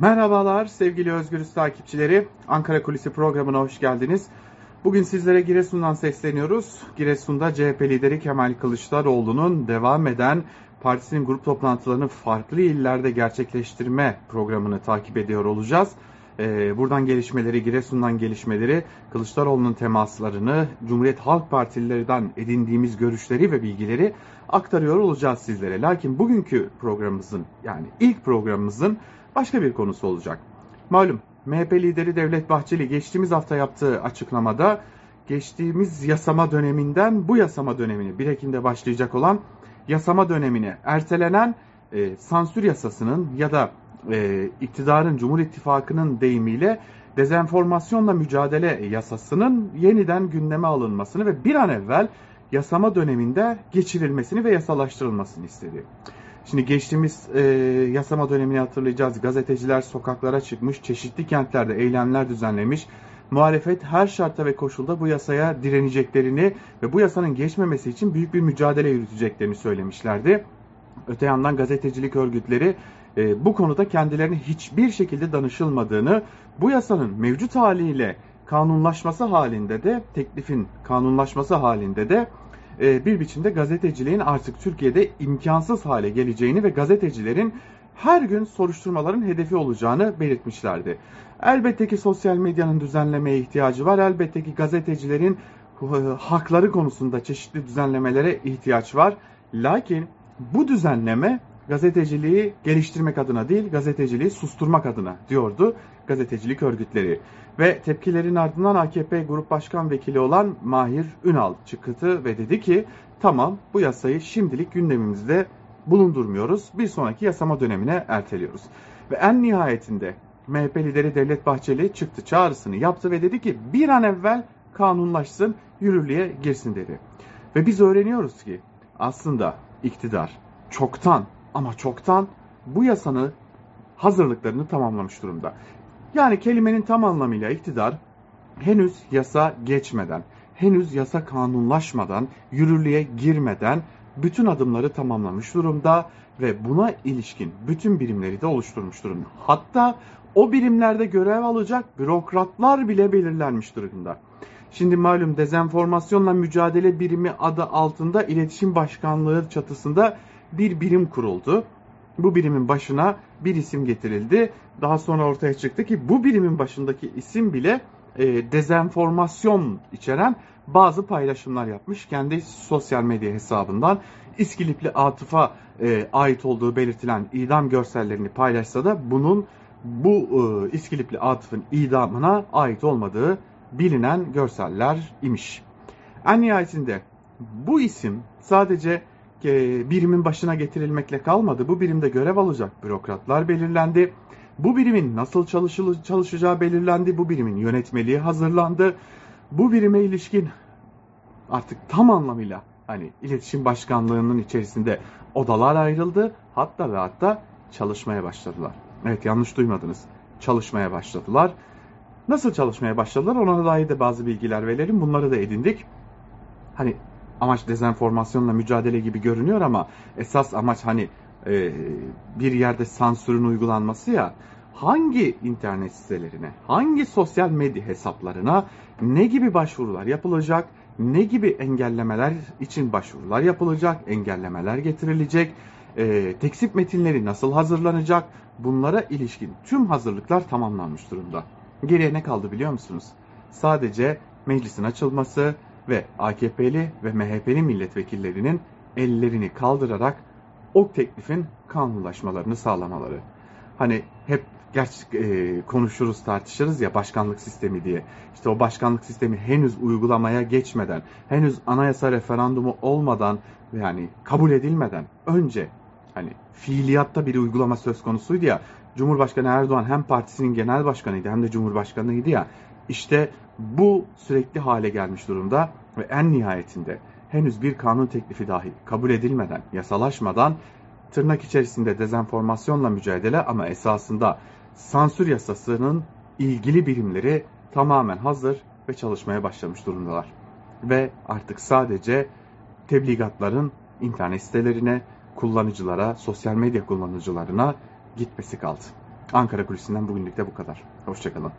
Merhabalar sevgili Özgürüz takipçileri. Ankara Kulisi programına hoş geldiniz. Bugün sizlere Giresun'dan sesleniyoruz. Giresun'da CHP lideri Kemal Kılıçdaroğlu'nun devam eden partisinin grup toplantılarını farklı illerde gerçekleştirme programını takip ediyor olacağız. Ee, buradan gelişmeleri, Giresun'dan gelişmeleri, Kılıçdaroğlu'nun temaslarını, Cumhuriyet Halk Partililerinden edindiğimiz görüşleri ve bilgileri aktarıyor olacağız sizlere. Lakin bugünkü programımızın yani ilk programımızın başka bir konusu olacak. Malum MHP lideri Devlet Bahçeli geçtiğimiz hafta yaptığı açıklamada geçtiğimiz yasama döneminden bu yasama dönemine 1 Ekim'de başlayacak olan yasama dönemine ertelenen e, sansür yasasının ya da e, iktidarın Cumhur İttifakı'nın deyimiyle dezenformasyonla mücadele yasasının yeniden gündeme alınmasını ve bir an evvel yasama döneminde geçirilmesini ve yasalaştırılmasını istedi. Şimdi geçtiğimiz e, yasama dönemini hatırlayacağız. Gazeteciler sokaklara çıkmış, çeşitli kentlerde eylemler düzenlemiş. Muhalefet her şartta ve koşulda bu yasaya direneceklerini ve bu yasanın geçmemesi için büyük bir mücadele yürüteceklerini söylemişlerdi. Öte yandan gazetecilik örgütleri e, bu konuda kendilerine hiçbir şekilde danışılmadığını, bu yasanın mevcut haliyle kanunlaşması halinde de, teklifin kanunlaşması halinde de e, bir biçimde gazeteciliğin artık Türkiye'de imkansız hale geleceğini ve gazetecilerin her gün soruşturmaların hedefi olacağını belirtmişlerdi. Elbette ki sosyal medyanın düzenlemeye ihtiyacı var. Elbette ki gazetecilerin e, hakları konusunda çeşitli düzenlemelere ihtiyaç var. Lakin bu düzenleme gazeteciliği geliştirmek adına değil, gazeteciliği susturmak adına diyordu gazetecilik örgütleri. Ve tepkilerin ardından AKP Grup Başkan Vekili olan Mahir Ünal çıktı ve dedi ki tamam bu yasayı şimdilik gündemimizde bulundurmuyoruz. Bir sonraki yasama dönemine erteliyoruz. Ve en nihayetinde MHP lideri Devlet Bahçeli çıktı çağrısını yaptı ve dedi ki bir an evvel kanunlaşsın, yürürlüğe girsin dedi. Ve biz öğreniyoruz ki aslında iktidar çoktan ama çoktan bu yasanın hazırlıklarını tamamlamış durumda. Yani kelimenin tam anlamıyla iktidar henüz yasa geçmeden, henüz yasa kanunlaşmadan, yürürlüğe girmeden bütün adımları tamamlamış durumda ve buna ilişkin bütün birimleri de oluşturmuş durumda. Hatta o birimlerde görev alacak bürokratlar bile belirlenmiş durumda. Şimdi malum dezenformasyonla mücadele birimi adı altında iletişim başkanlığı çatısında bir birim kuruldu. Bu birimin başına bir isim getirildi. Daha sonra ortaya çıktı ki bu birimin başındaki isim bile e, dezenformasyon içeren bazı paylaşımlar yapmış. Kendi sosyal medya hesabından İskilipli Atıf'a e, ait olduğu belirtilen idam görsellerini paylaşsa da bunun bu e, İskilipli Atıf'ın idamına ait olmadığı bilinen görseller imiş. En nihayetinde bu isim sadece e, birimin başına getirilmekle kalmadı. Bu birimde görev alacak bürokratlar belirlendi. Bu birimin nasıl çalışacağı belirlendi. Bu birimin yönetmeliği hazırlandı. Bu birime ilişkin artık tam anlamıyla hani iletişim başkanlığının içerisinde odalar ayrıldı. Hatta ve hatta çalışmaya başladılar. Evet yanlış duymadınız. Çalışmaya başladılar. Nasıl çalışmaya başladılar ona dair de bazı bilgiler verelim. Bunları da edindik. Hani amaç dezenformasyonla mücadele gibi görünüyor ama esas amaç hani e, bir yerde sansürün uygulanması ya hangi internet sitelerine, hangi sosyal medya hesaplarına ne gibi başvurular yapılacak, ne gibi engellemeler için başvurular yapılacak, engellemeler getirilecek, e, teksip metinleri nasıl hazırlanacak, bunlara ilişkin tüm hazırlıklar tamamlanmış durumda. Geriye ne kaldı biliyor musunuz? Sadece meclisin açılması, ve AKP'li ve MHP'li milletvekillerinin ellerini kaldırarak o teklifin kanunlaşmalarını sağlamaları. Hani hep gerçek e, konuşuruz tartışırız ya başkanlık sistemi diye. İşte o başkanlık sistemi henüz uygulamaya geçmeden, henüz anayasa referandumu olmadan yani kabul edilmeden önce hani fiiliyatta bir uygulama söz konusuydu ya. Cumhurbaşkanı Erdoğan hem partisinin genel başkanıydı hem de cumhurbaşkanıydı ya. İşte bu sürekli hale gelmiş durumda ve en nihayetinde henüz bir kanun teklifi dahi kabul edilmeden, yasalaşmadan tırnak içerisinde dezenformasyonla mücadele ama esasında sansür yasasının ilgili birimleri tamamen hazır ve çalışmaya başlamış durumdalar. Ve artık sadece tebligatların internet sitelerine, kullanıcılara, sosyal medya kullanıcılarına gitmesi kaldı. Ankara Kulisi'nden bugünlük de bu kadar. Hoşçakalın.